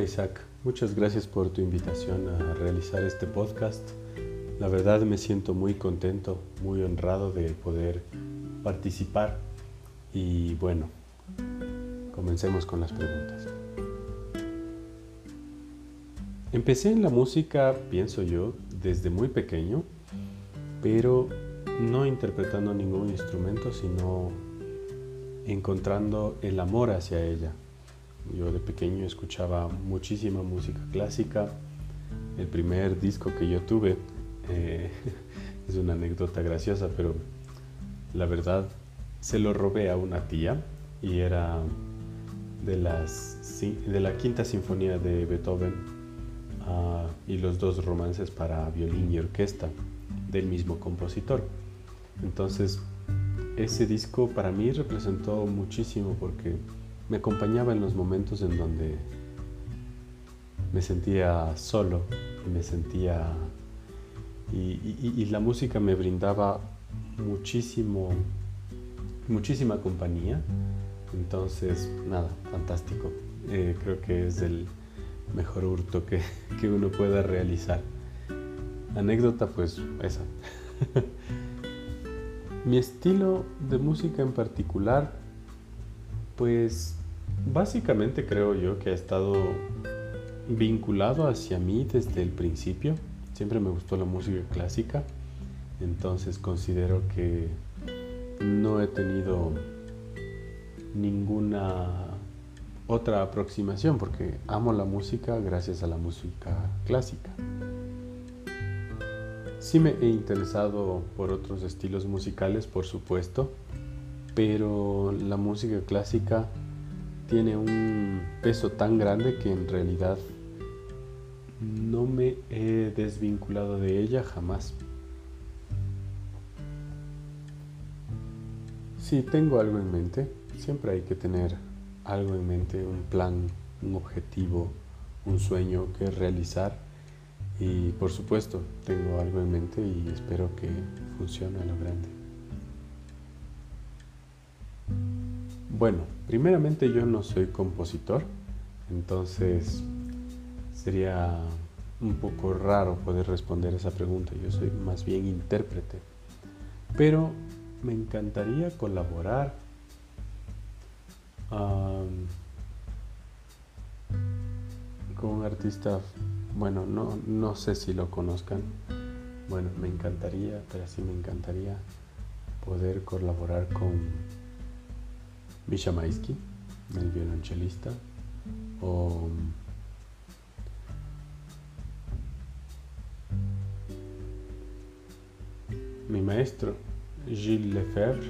Hola Isaac, muchas gracias por tu invitación a realizar este podcast. La verdad me siento muy contento, muy honrado de poder participar y bueno, comencemos con las preguntas. Empecé en la música, pienso yo, desde muy pequeño, pero no interpretando ningún instrumento, sino encontrando el amor hacia ella yo de pequeño escuchaba muchísima música clásica. El primer disco que yo tuve eh, es una anécdota graciosa, pero la verdad se lo robé a una tía y era de, las, de la quinta sinfonía de Beethoven ah, y los dos romances para violín y orquesta del mismo compositor. Entonces, ese disco para mí representó muchísimo porque me acompañaba en los momentos en donde me sentía solo y me sentía y, la música me brindaba muchísimo muchísima compañía. Entonces nada fantástico. Eh, creo que es el mejor hurto que, que uno pueda realizar. Anécdota pues esa. Mi estilo de música en particular pues Básicamente creo yo que ha estado vinculado hacia mí desde el principio. Siempre me gustó la música clásica, entonces considero que no he tenido ninguna otra aproximación porque amo la música gracias a la música clásica. Sí me he interesado por otros estilos musicales, por supuesto, pero la música clásica tiene un peso tan grande que en realidad no me he desvinculado de ella jamás. Si tengo algo en mente, siempre hay que tener algo en mente, un plan, un objetivo, un sueño que realizar. Y por supuesto, tengo algo en mente y espero que funcione a lo grande. Bueno, primeramente yo no soy compositor, entonces sería un poco raro poder responder esa pregunta. Yo soy más bien intérprete. Pero me encantaría colaborar con un artista, bueno, no, no sé si lo conozcan. Bueno, me encantaría, pero sí me encantaría poder colaborar con Maisky, el violonchelista, o mi maestro Gilles Lefebvre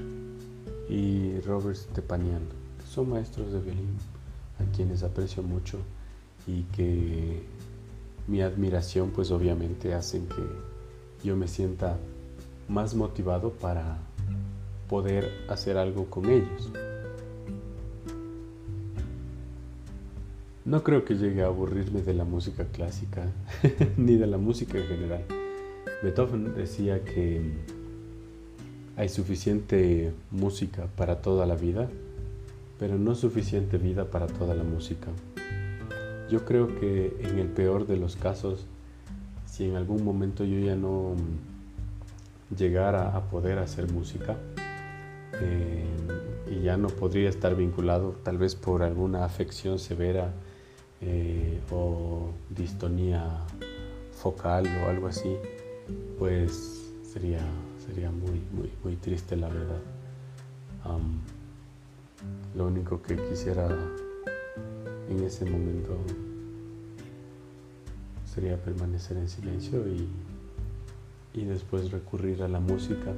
y Robert Stepanian, son maestros de violín a quienes aprecio mucho y que mi admiración pues obviamente hacen que yo me sienta más motivado para poder hacer algo con ellos. No creo que llegue a aburrirme de la música clásica, ni de la música en general. Beethoven decía que hay suficiente música para toda la vida, pero no suficiente vida para toda la música. Yo creo que en el peor de los casos, si en algún momento yo ya no llegara a poder hacer música, eh, y ya no podría estar vinculado tal vez por alguna afección severa eh, o distonía focal o algo así, pues sería, sería muy, muy, muy triste la verdad. lo único que quisiera en ese momento sería permanecer en silencio y, y después recurrir a la música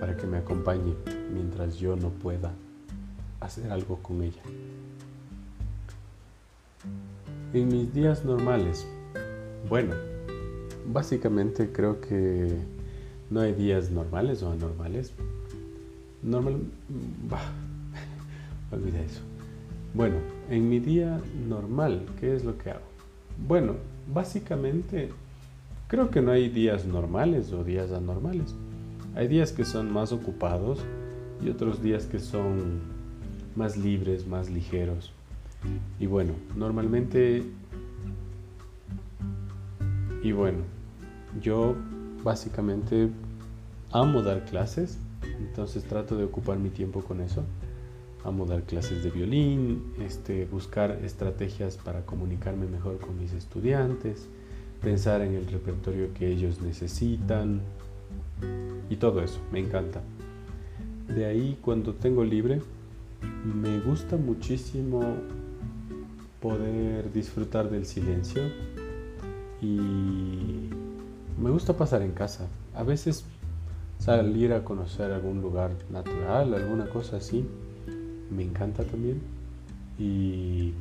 para que me acompañe mientras yo no pueda hacer algo con ella. En mis días normales, bueno, básicamente creo que no hay días normales o anormales. Normal, bah, olvida eso. Bueno, en mi día normal, ¿qué es lo que hago? Bueno, básicamente creo que no hay días normales o días anormales. Hay días que son más ocupados y otros días que son más libres, más ligeros. Y bueno, normalmente... Y bueno, yo básicamente amo dar clases, entonces trato de ocupar mi tiempo con eso. Amo dar clases de violín, este, buscar estrategias para comunicarme mejor con mis estudiantes, pensar en el repertorio que ellos necesitan y todo eso, me encanta. De ahí cuando tengo libre, me gusta muchísimo poder disfrutar del silencio y me gusta pasar en casa. A veces salir a conocer algún lugar natural, alguna cosa así, me encanta también. Y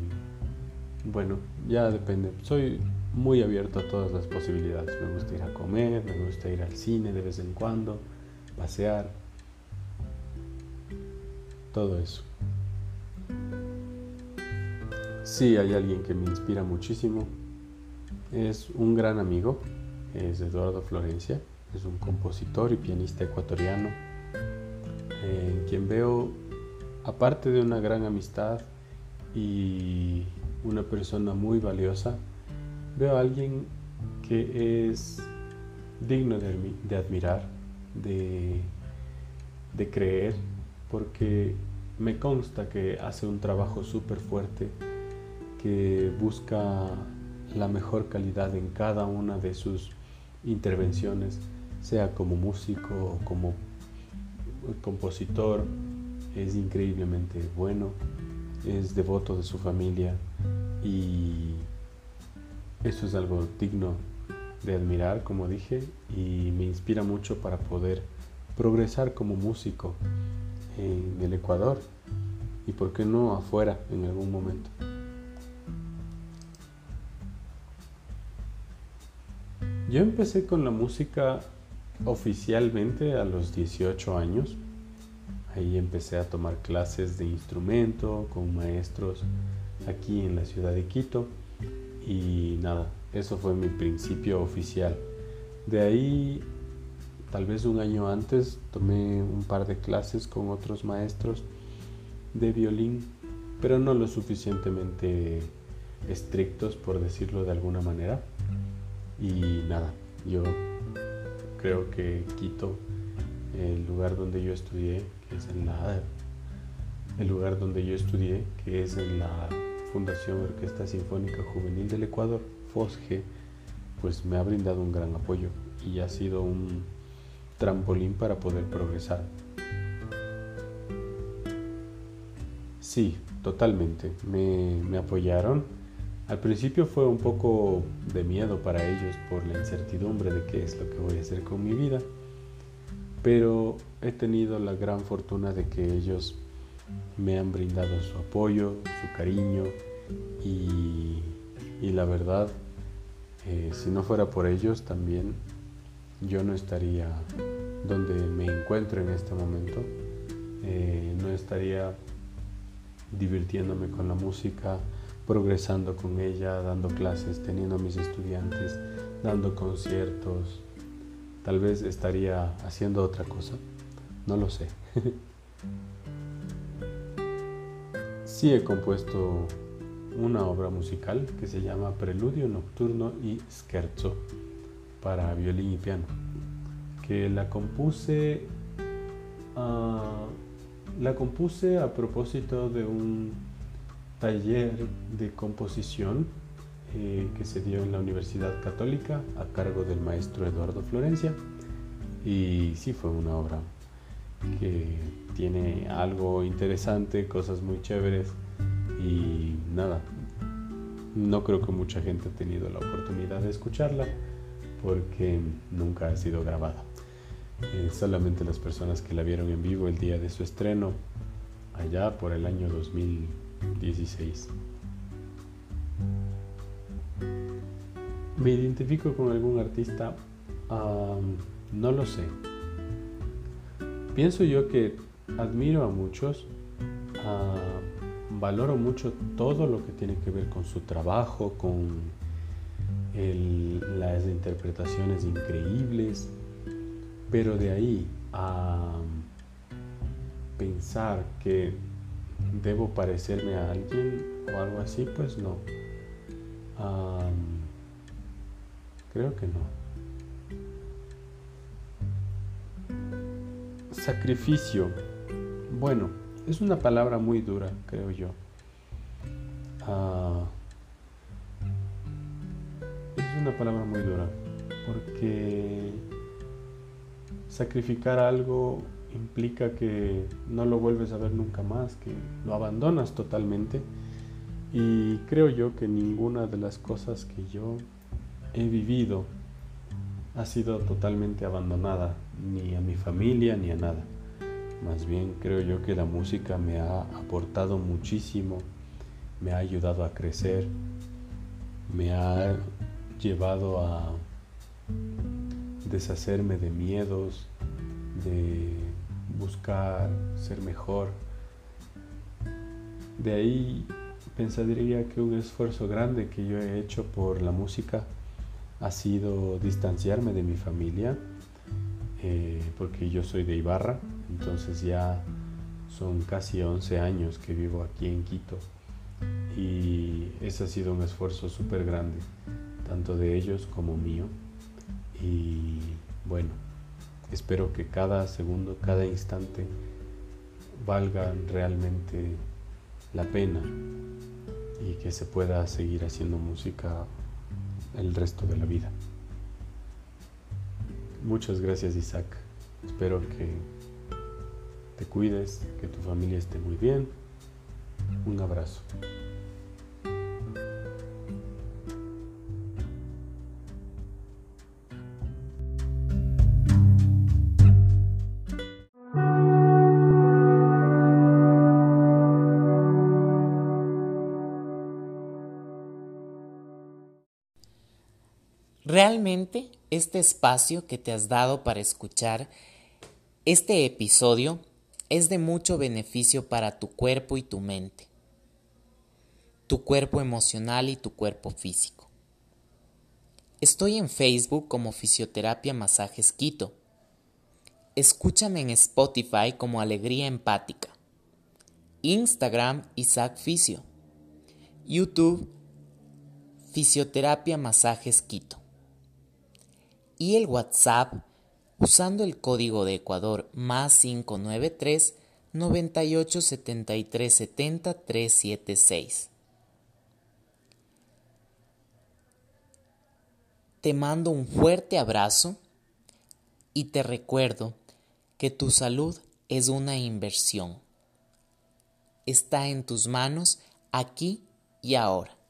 bueno, ya depende. Soy muy abierto a todas las posibilidades. Me gusta ir a comer, me gusta ir al cine de vez en cuando, pasear, todo eso. Sí, hay alguien que me inspira muchísimo. Es un gran amigo, es Eduardo Florencia, es un compositor y pianista ecuatoriano, en quien veo, aparte de una gran amistad y una persona muy valiosa, veo a alguien que es digno de, admirar, de, de creer, porque me consta que hace un trabajo súper fuerte, que busca la mejor calidad en cada una de sus intervenciones, sea como músico o como compositor, es increíblemente bueno, es devoto de su familia y eso es algo digno de admirar, como dije, y me inspira mucho para poder progresar como músico en el Ecuador y por qué no afuera en algún momento. Yo empecé con la música oficialmente a los 18 años. Ahí empecé a tomar clases de instrumento con maestros aquí en la ciudad de Quito. Y nada, eso fue mi principio oficial. De ahí, tal vez un año antes, tomé un par de clases con otros maestros de violín, pero no lo suficientemente estrictos, por decirlo de alguna manera. Y nada, yo creo que Quito, el lugar donde yo estudié, que es en la el lugar donde yo estudié, que es en la Fundación Orquesta Sinfónica Juvenil del Ecuador, FOSGE, pues me ha brindado un gran apoyo y ha sido un trampolín para poder progresar. Sí, totalmente. Me, me apoyaron al principio fue un poco de miedo para ellos por la incertidumbre de qué es lo que voy a hacer con mi vida, pero he tenido la gran fortuna de que ellos me han brindado su apoyo, su cariño y, la verdad, eh, si no fuera por ellos también yo no estaría donde me encuentro en este momento, eh, no estaría divirtiéndome con la música, progresando con ella, dando clases, teniendo a mis estudiantes, dando conciertos. Tal vez estaría haciendo otra cosa, no lo sé. sí he compuesto una obra musical que se llama Preludio Nocturno y Scherzo para violín y piano, que la compuse, ah, la compuse a propósito de un taller de composición eh, que se dio en la Universidad Católica a cargo del maestro Eduardo Florencia. Y sí fue una obra que tiene algo interesante, cosas muy chéveres y nada, no creo que mucha gente ha tenido la oportunidad de escucharla porque nunca ha sido grabada. Eh, solamente las personas que la vieron en vivo el día de su estreno allá por el año 2016. ¿Me identifico con algún artista? no lo sé. Pienso yo que admiro a muchos, valoro mucho todo lo que tiene que ver con su trabajo, con las interpretaciones increíbles, pero de ahí a pensar que debo parecerme a alguien o algo así, pues no. creo que no. Sacrificio. Bueno, es una palabra muy dura, creo yo. Ah, es una palabra muy dura porque sacrificar algo implica que no lo vuelves a ver nunca más, que lo abandonas totalmente. Y creo yo que ninguna de las cosas que yo he vivido ha sido totalmente abandonada, ni a mi familia ni a nada. Más bien creo yo que la música me ha aportado muchísimo, me ha ayudado a crecer, me ha llevado a deshacerme de miedos, de buscar ser mejor. De ahí pensaría que un esfuerzo grande que yo he hecho por la música ha sido distanciarme de mi familia, eh, porque yo soy de Ibarra, entonces ya son casi 11 años que vivo aquí en Quito y ese ha sido un esfuerzo súper grande, tanto de ellos como mío. Y bueno, espero que cada segundo, cada instante valga realmente la pena y que se pueda seguir haciendo música el resto de la vida. Muchas gracias Isaac. Espero que te cuides, que tu familia esté muy bien. Un abrazo. Realmente este espacio que te has dado para escuchar este episodio es de mucho beneficio para tu cuerpo y tu mente, tu cuerpo emocional y tu cuerpo físico. Estoy en Facebook como Fisioterapia Masajes Quito. Escúchame en Spotify como Alegría Empática. Instagram Isaac Fisio. YouTube Fisioterapia Masajes Quito y el WhatsApp usando el código de Ecuador más 593 98 73 70 376. Te mando un fuerte abrazo y te recuerdo que tu salud es una inversión. Está en tus manos aquí y ahora.